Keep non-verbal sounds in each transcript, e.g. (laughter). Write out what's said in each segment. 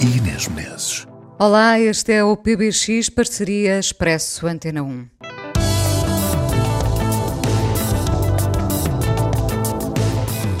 e Inês Menezes. Olá, este é o PBX Parceria Expresso Antena 1.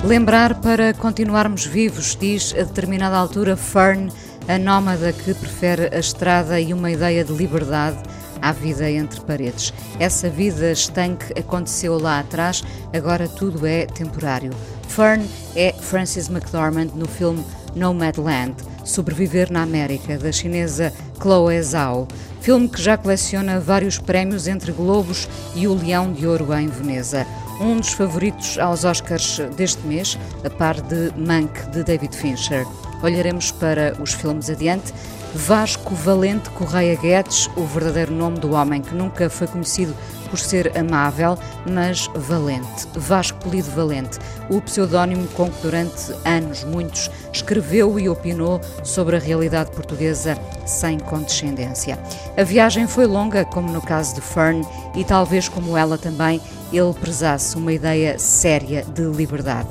Lembrar para continuarmos vivos, diz a determinada altura Fern, a nómada que prefere a estrada e uma ideia de liberdade à vida entre paredes. Essa vida estanque aconteceu lá atrás, agora tudo é temporário. Fern é Frances McDormand no filme Nomadland, Sobreviver na América, da chinesa Chloe Zhao, filme que já coleciona vários prémios entre Globos e o Leão de Ouro em Veneza um dos favoritos aos Oscars deste mês, a par de Mank, de David Fincher. Olharemos para os filmes adiante. Vasco Valente Correia Guedes, o verdadeiro nome do homem que nunca foi conhecido por ser amável, mas valente. Vasco Polido Valente, o pseudónimo com que durante anos muitos escreveu e opinou sobre a realidade portuguesa sem condescendência. A viagem foi longa, como no caso de Fern, e talvez como ela também, ele prezasse uma ideia séria de liberdade.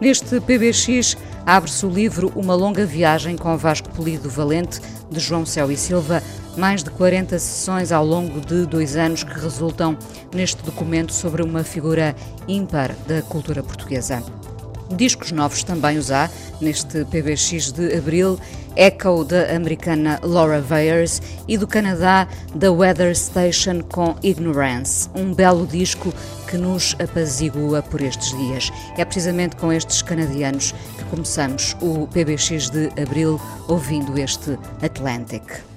Neste PBX abre-se o livro Uma Longa Viagem com Vasco Polido Valente, de João Céu e Silva, mais de 40 sessões ao longo de dois anos que resultam neste documento sobre uma figura ímpar da cultura portuguesa. Discos novos também os há, neste PBX de abril, Echo da americana Laura Veyers e do Canadá da Weather Station com Ignorance, um belo disco que nos apazigua por estes dias. É precisamente com estes canadianos que começamos o PBX de abril ouvindo este Atlantic.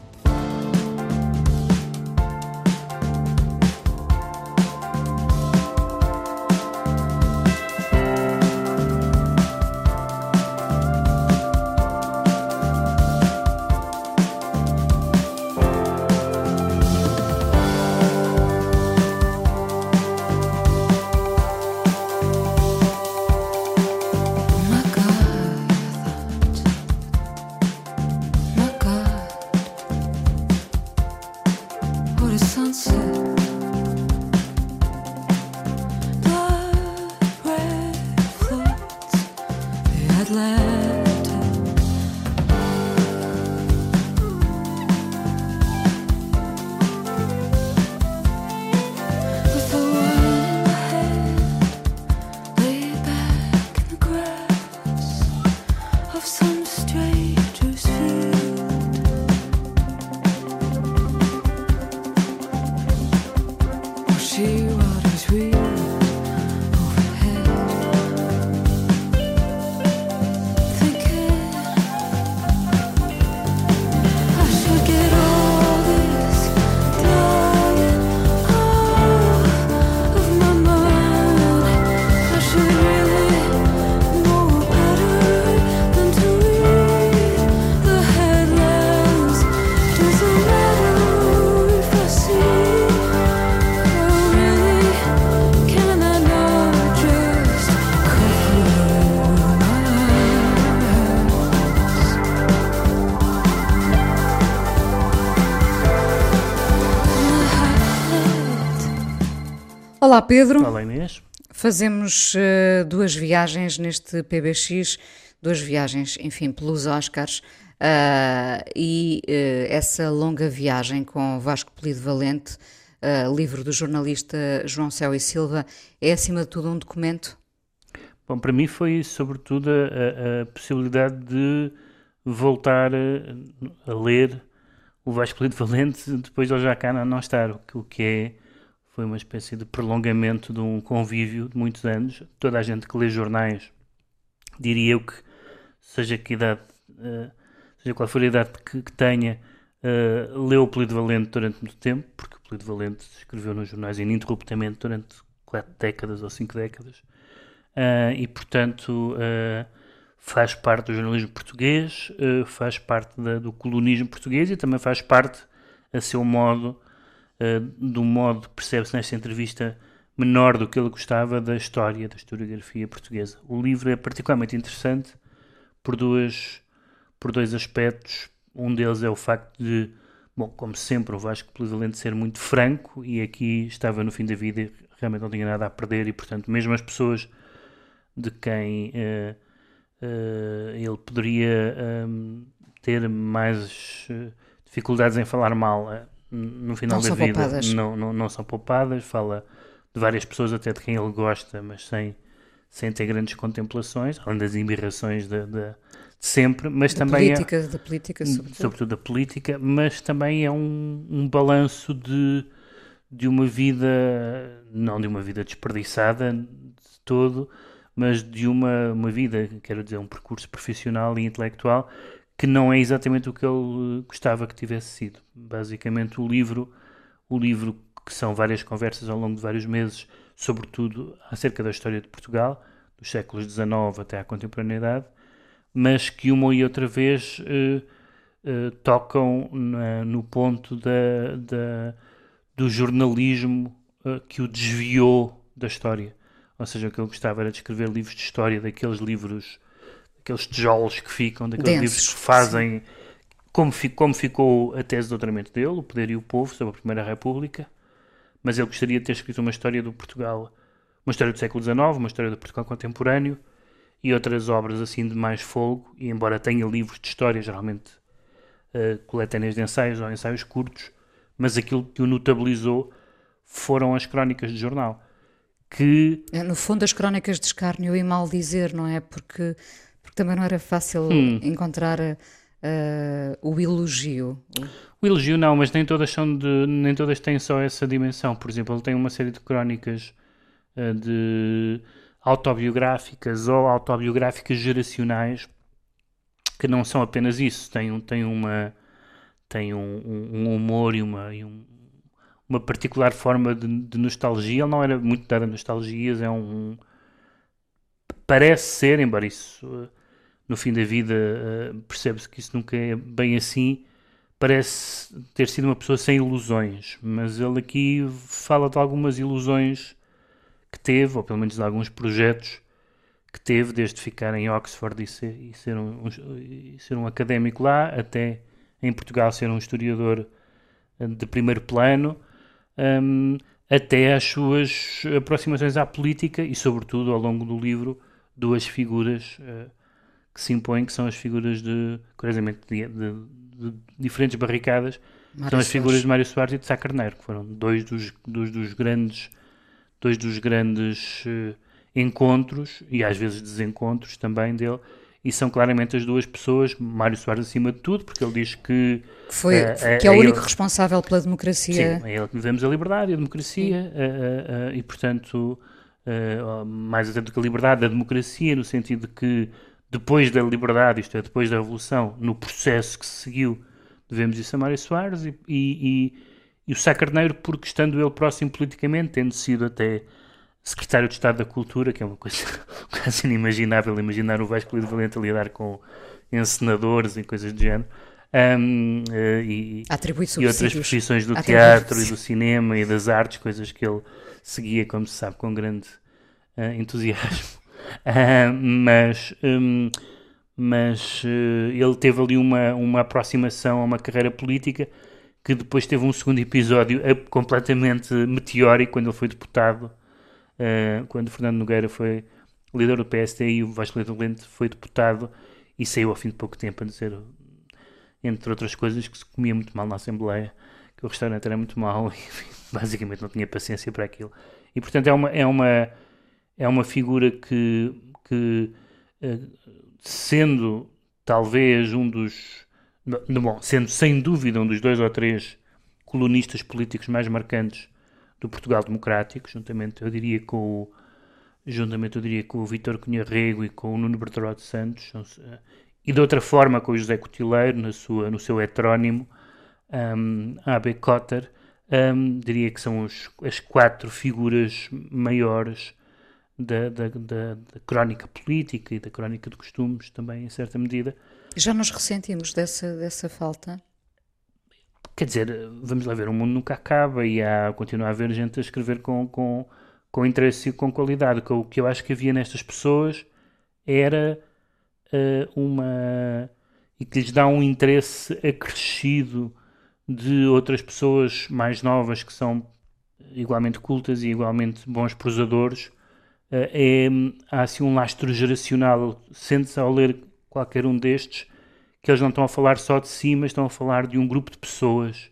Olá Pedro. Olá Inês. Fazemos uh, duas viagens neste PBX, duas viagens, enfim, pelos Oscars. Uh, e uh, essa longa viagem com Vasco Polido Valente, livro do jornalista João Céu e Silva, é acima de tudo um documento? Bom, para mim foi sobretudo a, a possibilidade de voltar a, a, ler o Vasco Polido Valente depois de ele já cá não estar, o que é foi uma espécie de prolongamento de um convívio de muitos anos. Toda a gente que lê jornais, diria eu que, seja que idade, uh, seja qual for a idade que, que tenha, uh, leu o Polido Valente durante muito tempo, porque o Polido Valente escreveu nos jornais ininterruptamente durante quatro décadas ou cinco décadas. Uh, e, portanto, faz parte do jornalismo português, faz parte da, do colonismo português e também faz parte, a seu modo, uh, do modo que percebe-se nesta entrevista, menor do que ele gostava da história, da historiografia portuguesa. O livro é particularmente interessante por, duas, por dois aspectos. Um deles é o facto de, bom, como sempre, o Vasco Polivalente ser muito franco e aqui estava no fim da vida e realmente não tinha nada a perder e, portanto, mesmo as pessoas de quem uh, uh, ele poderia um, ter mais dificuldades em falar mal no final não da vida, poupadas. Não, não, não são poupadas. Fala de várias pessoas, até de quem ele gosta, mas sem, sem ter grandes contemplações, além das embirrações de, de, de sempre, mas da também política, é, da política, sobretudo. sobretudo da política, mas também é um, um balanço de, de uma vida, não de uma vida desperdiçada de todo, mas de uma, uma vida, quero dizer, um percurso profissional e intelectual que não é exatamente o que ele gostava que tivesse sido. Basicamente, o livro, o livro que são várias conversas ao longo de vários meses, sobretudo acerca da história de Portugal, dos séculos XIX até à contemporaneidade, mas que uma e outra vez uh, uh, tocam na, no ponto da, da, do jornalismo uh, que o desviou da história. Ou seja, o que ele gostava era de escrever livros de história, daqueles livros, daqueles tijolos que ficam, daqueles Densos, livros que fazem, como, como ficou a tese de doutoramento dele, O Poder e o Povo, sobre a Primeira República, mas ele gostaria de ter escrito uma história do Portugal, uma história do século XIX, uma história do Portugal contemporâneo e outras obras assim de mais folgo, e embora tenha livros de história, geralmente uh, coletâneas de ensaios ou ensaios curtos, mas aquilo que o notabilizou foram as crónicas de jornal. Que... É, no fundo, as crónicas de escárnio e mal dizer, não é? Porque também não era fácil Hum. encontrar uh, o elogio. O elogio não, mas nem todas são de, nem todas têm só essa dimensão. Por exemplo, ele tem uma série de crónicas uh, de autobiográficas ou autobiográficas geracionais que não são apenas isso. Tem, um, tem uma tem um, um humor e uma, e um, uma particular forma de, de, nostalgia. Ele não era muito dado a nostalgias, é um. Parece ser, embora isso uh, no fim da vida uh, percebe-se que isso nunca é bem assim, parece ter sido uma pessoa sem ilusões, mas ele aqui fala de algumas ilusões que teve, ou pelo menos de alguns projetos que teve, desde ficar em Oxford e ser, e ser, um, um, e ser um académico lá, até em Portugal ser um historiador de primeiro plano, um, até às suas aproximações à política e, sobretudo, ao longo do livro, duas figuras uh, que se impõem, que são as figuras de, curiosamente, de, de, de diferentes barricadas, Mário são as Soares. figuras de Mário Soares e de Sá Carneiro, que foram dois dos, dos, dos grandes, dois dos grandes uh, encontros e às vezes desencontros também dele, e são claramente as duas pessoas, Mário Soares acima de tudo, porque ele diz que Foi, eh, que é o eh, único ele- responsável pela democracia. Sim, é ele que devemos a liberdade e a democracia, eh, e portanto, mais até do que a liberdade, a democracia, no sentido de que depois da liberdade, isto é, depois da Revolução, no processo que se seguiu, devemos isso a Mário Soares e, e, e, o Sá Carneiro, porque estando ele próximo politicamente, tendo sido até secretário de Estado da Cultura, que é uma coisa (laughs) quase inimaginável, imaginar o Vasco Lido Valente a lidar com encenadores e coisas do género. Um, eh, e, e outras profissões do Atribui teatro e do cinema e das artes, coisas que ele seguia, como se sabe, com grande eh, entusiasmo. Ah, mas hum, mas eh, ele teve ali uma, uma aproximação a uma carreira política que depois teve um segundo episódio completamente meteórico quando ele foi deputado, eh, quando Fernando Nogueira foi líder do PSD e o Vasco Valente foi deputado e saiu ao fim de pouco tempo a dizer, entre outras coisas, que se comia muito mal na Assembleia, que o restaurante era muito mau (laughs) e basicamente não tinha paciência para aquilo. E portanto é uma, é uma, é uma figura que, que eh, sendo talvez um dos. Bom, sendo sem dúvida um dos dois ou três colonistas políticos mais marcantes do Portugal Democrático, juntamente, eu diria, com o, juntamente, eu diria, com o Vítor Cunha Rego e com o Nuno Bertrand de Santos, eh, e de outra forma com o José Cotileiro, na sua, no seu heterónimo, um, A.B. Cotter, um, diria que são os- as quatro figuras maiores da, da, da, da, crónica política e da crónica de costumes também, em certa medida. Já nos ressentimos dessa, dessa falta? Quer dizer, vamos lá ver, o mundo nunca acaba e há, continua a haver gente a escrever com, com, com interesse e com qualidade. O que eu acho que havia nestas pessoas era uh, uma. e que lhes dá um interesse acrescido de outras pessoas mais novas que são igualmente cultas e igualmente bons prosadores. Uh, é, há assim um lastro geracional. Sente-se ao ler qualquer um destes que eles não estão a falar só de si, mas estão a falar de um grupo de pessoas.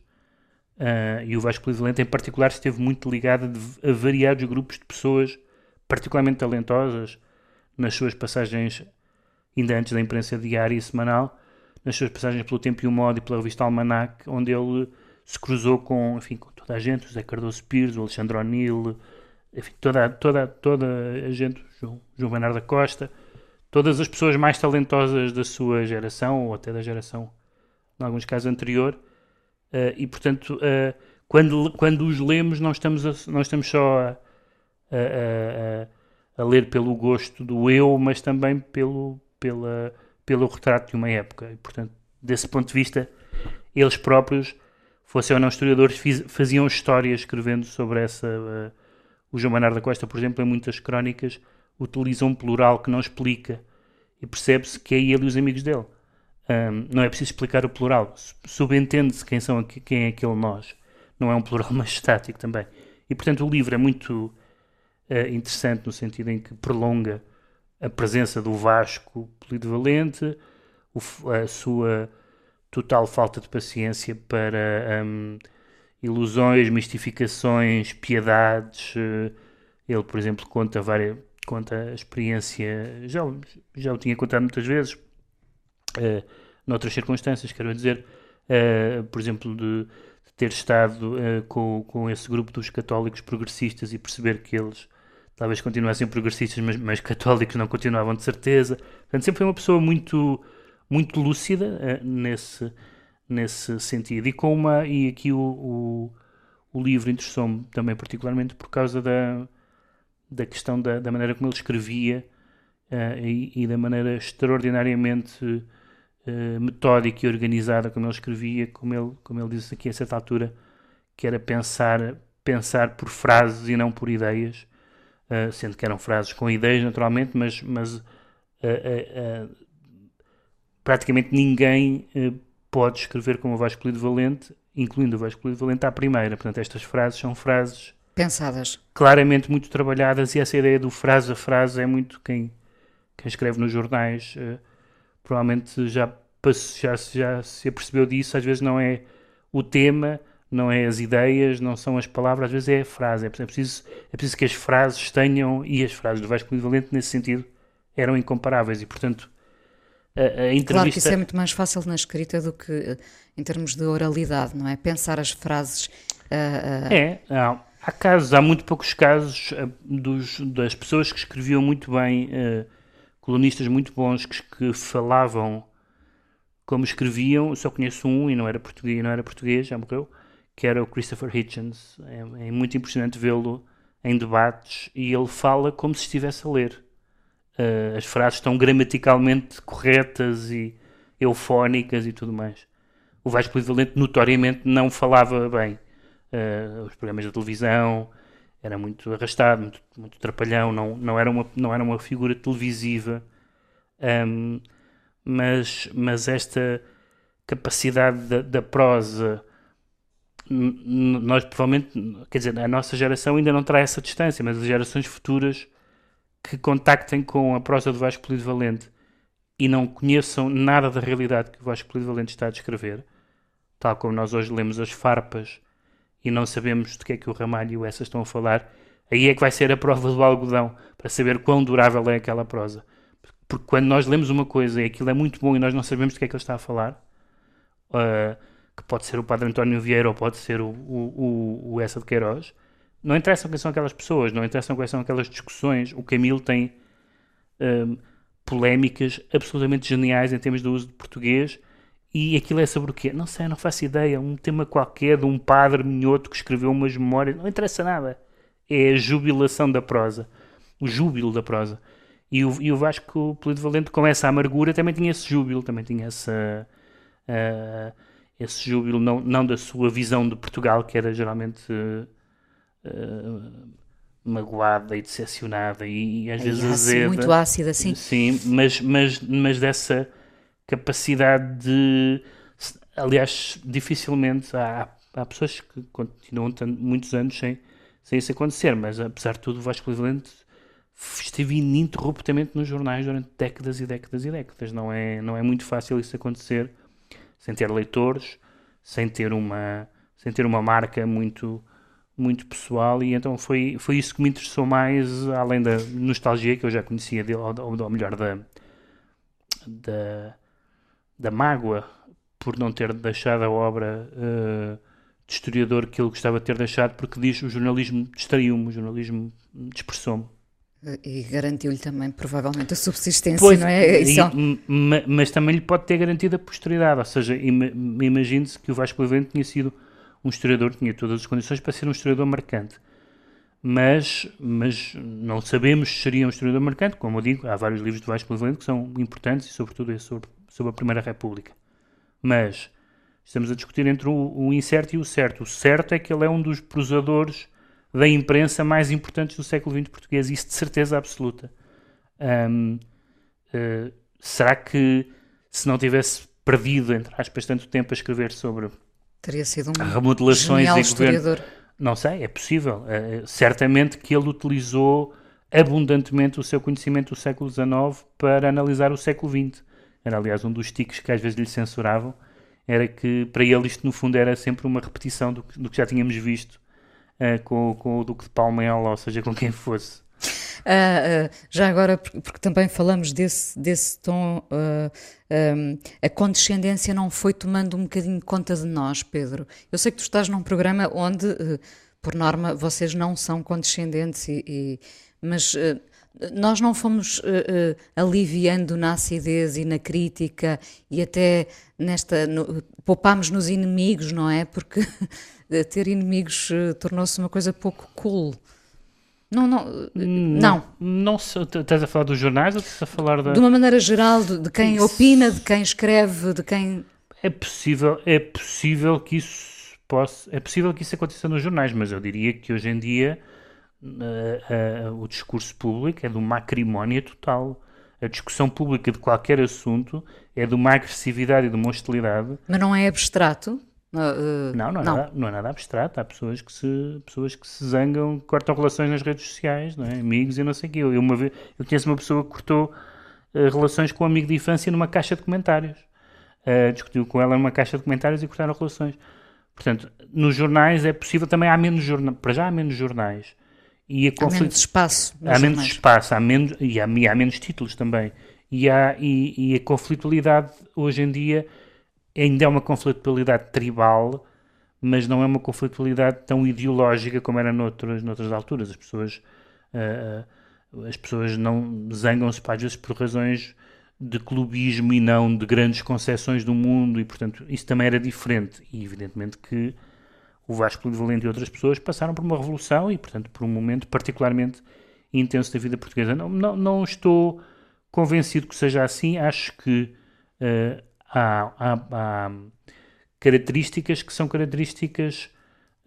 Uh, e o Vasco Polivalente, em particular, esteve muito ligado a, variados grupos de pessoas particularmente talentosas nas suas passagens, ainda antes da imprensa diária e semanal, nas suas passagens pelo Tempo e o Modo e pela revista Almanac, onde ele se cruzou com, enfim, com toda a gente, o José Cardoso Pires, o Alexandre O'Neill, enfim, toda, toda, toda a gente, João, João Bernardo da Costa, todas as pessoas mais talentosas da sua geração, ou até da geração, em alguns casos, anterior, uh, e portanto, uh, quando, quando os lemos, não estamos, a, não estamos só a, a, a, ler pelo gosto do eu, mas também pelo, pela, pelo retrato de uma época, e portanto, desse ponto de vista, eles próprios, fossem ou não historiadores, fiz, faziam histórias escrevendo sobre essa. Uh, o João Manar da Costa, por exemplo, em muitas crónicas, utiliza um plural que não explica e percebe-se que é ele e os amigos dele. Um, não é preciso explicar o plural. Subentende-se quem, são, quem é aquele nós. Não é um plural (laughs) estático também. E, portanto, o livro é muito uh, interessante no sentido em que prolonga a presença do Vasco polivalente, a sua total falta de paciência para um, ilusões, mistificações, piedades. Uh, ele, por exemplo, conta várias, conta a experiência, já, já o tinha contado muitas vezes, uh, noutras circunstâncias, quero dizer, uh, por exemplo, de, de ter estado uh, com, com esse grupo dos católicos progressistas e perceber que eles talvez continuassem progressistas, mas, mas católicos não continuavam de certeza. Portanto, sempre foi uma pessoa muito, muito lúcida uh, nesse, nesse sentido. E, com uma, e aqui o, o, o livro interessou-me também particularmente por causa da da questão da, da maneira como ele escrevia uh, e, e, da maneira extraordinariamente uh, metódica e organizada como ele escrevia, como ele, como ele disse aqui a certa altura, que era pensar, pensar por frases e não por ideias, uh, sendo que eram frases com ideias naturalmente, mas, mas praticamente ninguém pode escrever como o Vasco Polido Valente, incluindo o Vasco Polido Valente à primeira. Portanto, estas frases são frases pensadas. Claramente muito trabalhadas e essa ideia do frase a frase é muito quem, quem escreve nos jornais uh, provavelmente já, já, já se apercebeu disso, às vezes não é o tema, não é as ideias, não são as palavras, às vezes é a frase. É preciso, é preciso que as frases tenham, e as frases do Vasco Valente nesse sentido eram incomparáveis e portanto a, a entrevista... Claro que isso é muito mais fácil na escrita do que eh, em termos de oralidade, não é? Pensar as frases... Uh, uh... É, não Há casos, há muito poucos casos dos, das pessoas que escreviam muito bem, uh, colunistas muito bons que, que, falavam como escreviam. Só conheço um e não era português, não era português, já morreu, que era o Christopher Hitchens. É, é muito impressionante vê-lo em debates e ele fala como se estivesse a ler. Uh, as frases estão gramaticalmente corretas e eufónicas e tudo mais. O Vasco Polivalente notoriamente não falava bem uh, os programas de televisão, era muito arrastado, muito, muito trapalhão, não, não, era uma, não era uma figura televisiva, um, mas, mas esta capacidade da, da prosa, nós provavelmente, quer dizer, a nossa geração ainda não terá essa distância, mas as gerações futuras que contactem com a prosa do Vasco Polido Valente e não conheçam nada da realidade que o Vasco Polido Valente está a descrever, tal como nós hoje lemos as farpas e não sabemos de que é que o Ramalho e o Essa estão a falar, aí é que vai ser a prova do algodão, para saber quão durável é aquela prosa. Porque quando nós lemos uma coisa e aquilo é muito bom e nós não sabemos de que é que ele está a falar, uh, que pode ser o Padre António Vieira ou pode ser o, o, o, o Essa de Queiroz, não interessam quem são aquelas pessoas, não interessam quais são aquelas discussões. O Camilo tem uh, polémicas absolutamente geniais em termos do uso de português e aquilo é sobre o quê? Não sei, não faço ideia. Um tema qualquer de um padre minhoto que escreveu umas memórias. Não interessa nada. É a jubilação da prosa. o júbilo da prosa. E o, e o Vasco Polivalente, com essa amargura, também tinha esse júbilo, também tinha essa, uh, esse júbilo, não, não da sua visão de Portugal, que era geralmente uh, magoada e decepcionada e, e às vezes ácida, azeda. Muito ácida, sim. Sim, mas, mas, mas dessa capacidade de. Aliás, dificilmente há, há pessoas que continuam muitos anos sem, sem isso acontecer, mas apesar de tudo, o Vasco Cleveland esteve ininterruptamente nos jornais durante décadas e décadas e décadas. Não é, não é muito fácil isso acontecer sem ter leitores, sem ter uma, sem ter uma marca muito muito pessoal e então foi, foi isso que me interessou mais, além da nostalgia que eu já conhecia dele, ou, ou melhor, da, da, da mágoa por não ter deixado a obra uh, de historiador que ele gostava de ter deixado, porque diz o jornalismo distraiu-me, o jornalismo dispersou-me. E garantiu-lhe também, provavelmente, a subsistência, pois, não é? E, mas também lhe pode ter garantido a posteridade, ou seja, imagine-se que o Vasco Levente tinha sido um historiador tinha todas as condições para ser um historiador marcante. Mas, mas não sabemos se seria um historiador marcante, como eu digo, há vários livros de Vasco Valente que são importantes, e sobretudo esse sobre, sobre a Primeira República. Mas estamos a discutir entre o, o incerto e o certo. O certo é que ele é um dos prosadores da imprensa mais importantes do século XX português, isso de certeza absoluta. Uh, será que se não tivesse perdido, entre aspas, tanto tempo a escrever sobre Teria sido um remodelações em historiador. Não sei, é possível. Uh, certamente que ele utilizou abundantemente o seu conhecimento do século XIX para analisar o século XX. Era, aliás, um dos tiques que às vezes lhe censuravam, era que para ele isto, no fundo, era sempre uma repetição do que, do que já tínhamos visto uh, com, com o Duque de Palmela, ou seja, com quem fosse. Uh, uh, já agora, porque, também falamos desse, desse tom, uh, um, a condescendência não foi tomando um bocadinho conta de nós, Pedro. Eu sei que tu estás num programa onde, por norma, vocês não são condescendentes, e, e mas nós não fomos aliviando na acidez e na crítica e até nesta. No, poupámos nos inimigos, não é? Porque (laughs) ter inimigos tornou-se uma coisa pouco cool. Não, não, não. Não, estás a falar dos jornais ou estás a falar da... De uma maneira geral, de, de quem isso. opina, de quem escreve, de quem... É possível, é possível que isso possa, é possível que isso aconteça nos jornais, mas eu diria que hoje em dia uh, uh, o discurso público é de uma acrimónia total. A discussão pública de qualquer assunto é de uma agressividade e de uma hostilidade. Mas não é abstrato? Uh, não, não é, não. Nada, não é nada abstrato. Há pessoas que se, pessoas que se zangam, cortam relações nas redes sociais, não é? amigos e não sei o quê. Eu, uma vez, eu conheço uma pessoa que cortou uh, relações com um amigo de infância numa caixa de comentários. Discutiu com ela numa caixa de comentários e cortaram relações. Portanto, nos jornais é possível, também há menos jornais, para já há menos jornais. E há menos espaço. Há jornais. menos espaço, há menos, e, há, e há menos títulos também. E, há, e, e a conflitualidade hoje em dia ainda é uma conflitualidade tribal, mas não é uma conflitualidade tão ideológica como era noutras, noutras alturas. As pessoas, uh, as pessoas não zangam-se às vezes por razões de clubismo e não de grandes concepções do mundo, e portanto isso também era diferente. E evidentemente que o Vasco de Valente e outras pessoas passaram por uma revolução e, portanto, por um momento particularmente intenso da vida portuguesa. Não, não, não estou convencido que seja assim. Acho que uh, há, há, há características que são características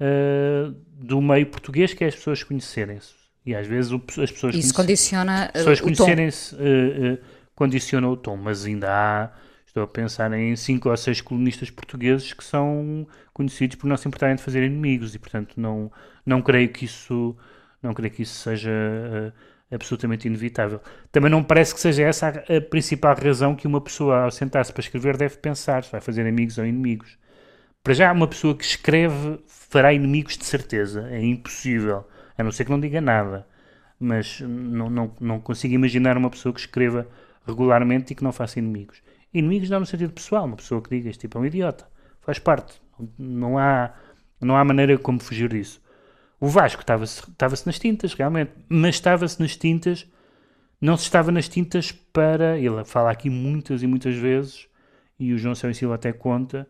uh, do meio português que é as pessoas conhecerem-se. E às vezes o, as pessoas Isso condiciona as pessoas conhecerem-se uh, uh, condiciona o tom, mas ainda há estou a pensar em cinco ou seis colunistas portugueses que são conhecidos por não se importarem de fazer inimigos e portanto não não creio que isso não creio que isso seja absolutamente inevitável. Também não parece que seja essa a, principal razão que uma pessoa, ao sentar-se para escrever, deve pensar se vai fazer amigos ou inimigos. Para já, uma pessoa que escreve fará inimigos de certeza. É impossível. A não ser que não diga nada. Mas não, não, não consigo imaginar uma pessoa que escreva regularmente e que não faça inimigos. Inimigos não no sentido pessoal. Uma pessoa que diga este tipo é um idiota. Faz parte. Não há, não há maneira como fugir disso. O Vasco estava-se estava nas tintas, realmente, mas estava-se nas tintas, não se estava nas tintas para. Ele fala aqui muitas e muitas vezes, e o João Céu Silva até conta,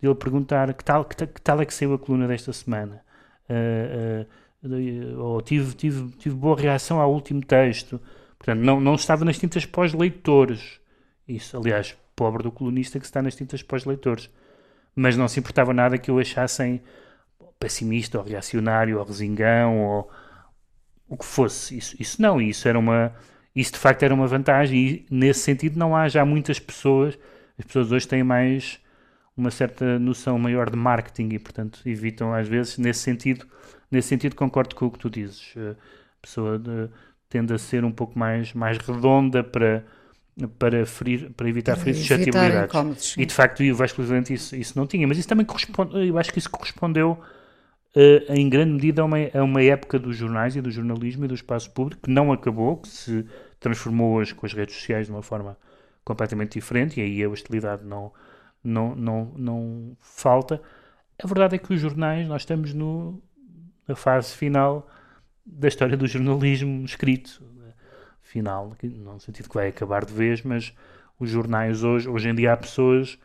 de ele perguntar que tal, que, que, tal é que saiu a coluna desta semana. Uh, uh, ou tive, tive, tive boa reação ao último texto. Portanto, não, não estava nas tintas pós-leitores. Isso, aliás, pobre do colunista que está nas tintas pós-leitores. Mas não se importava nada que eu achassem pessimista, ou reacionário, ou resingão, ou o que fosse. Isso, isso não, isso era uma. Isso de facto era uma vantagem, e nesse sentido não há já muitas pessoas. As pessoas hoje têm mais uma certa noção maior de marketing e, portanto, evitam às vezes, nesse sentido, nesse sentido concordo com o que tu dizes. A pessoa de, tende a ser um pouco mais, mais redonda para, para, ferir, para evitar ferir suscetibilidades. E de facto o Vasco isso, isso não tinha, mas isso também corresponde, eu acho que isso correspondeu uh, em grande medida a uma, a uma época dos jornais e do jornalismo e do espaço público que não acabou, que se transformou hoje com as redes sociais de uma forma completamente diferente e aí a hostilidade não, não, não, não falta. A verdade é que os jornais, nós estamos no, na fase final da história do jornalismo escrito. Final, não no sentido que vai acabar de vez, mas os jornais hoje, hoje em dia há pessoas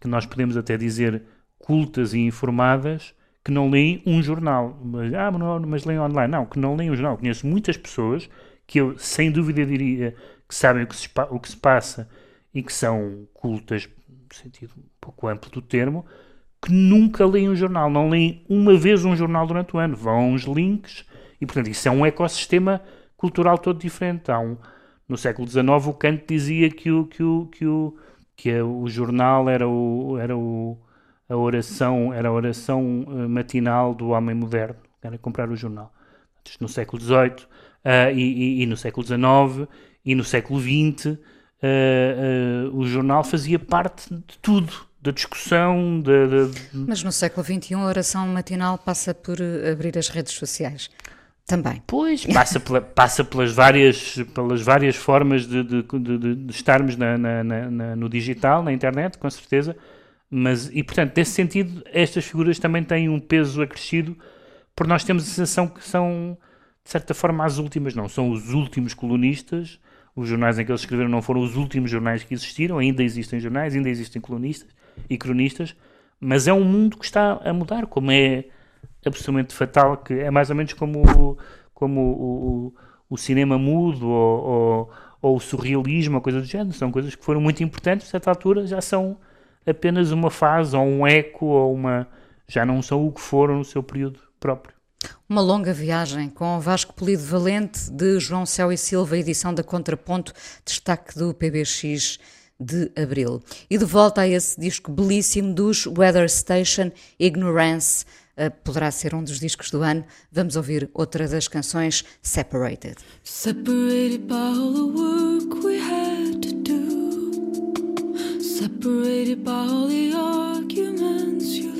que nós podemos até dizer cultas e informadas que não leem um jornal. Mas, ah, mas, leem online. Não, que não leem um jornal. Conheço muitas pessoas que eu, sem dúvida, diria que sabem o que se, o que se passa e que são cultas, no sentido um pouco amplo do termo, que nunca leem um jornal. Não leem uma vez um jornal durante o ano. Vão uns links e, portanto, isso é um ecossistema cultural todo diferente. Há um, no século XIX, o Kant dizia que o, que o, que o, que o jornal era, o, era o, a oração, era a oração eh, matinal do homem moderno, era comprar o jornal. No século XVIII uh, eh, e, e, e, no século XIX e no século XX, uh, uh, o jornal fazia parte de tudo da discussão. De... Mas no século XXI a oração matinal passa por abrir as redes sociais. Também. Pois, (laughs) passa, pela, passa pelas, várias, pelas várias formas de, de, de, de estarmos na, na, na, no digital, na internet, com certeza. Mas, e portanto, nesse sentido, estas figuras também têm um peso acrescido, porque nós temos a sensação que são, de certa forma, as últimas, não são os últimos colunistas. Os jornais em que eles escreveram não foram os últimos jornais que existiram, ainda existem jornais, ainda existem colunistas e cronistas, mas é um mundo que está a mudar, como é absolutamente fatal, que é mais ou menos como, como o, o, o cinema mudo ou, ou, ou, o surrealismo, ou coisa do género. São coisas que foram muito importantes, a certa altura já são apenas uma fase, ou um eco, ou uma. já não são o que foram no seu período próprio. Uma longa viagem com Vasco Polido Valente, de João Céu e Silva, edição da Contraponto, destaque do PBX de abril. E de volta a esse disco belíssimo dos Weather Station, Ignorance, uh, poderá ser um dos discos do ano. Vamos ouvir outra das canções, Separated. Separated by all the work we do. Separated by all the arguments you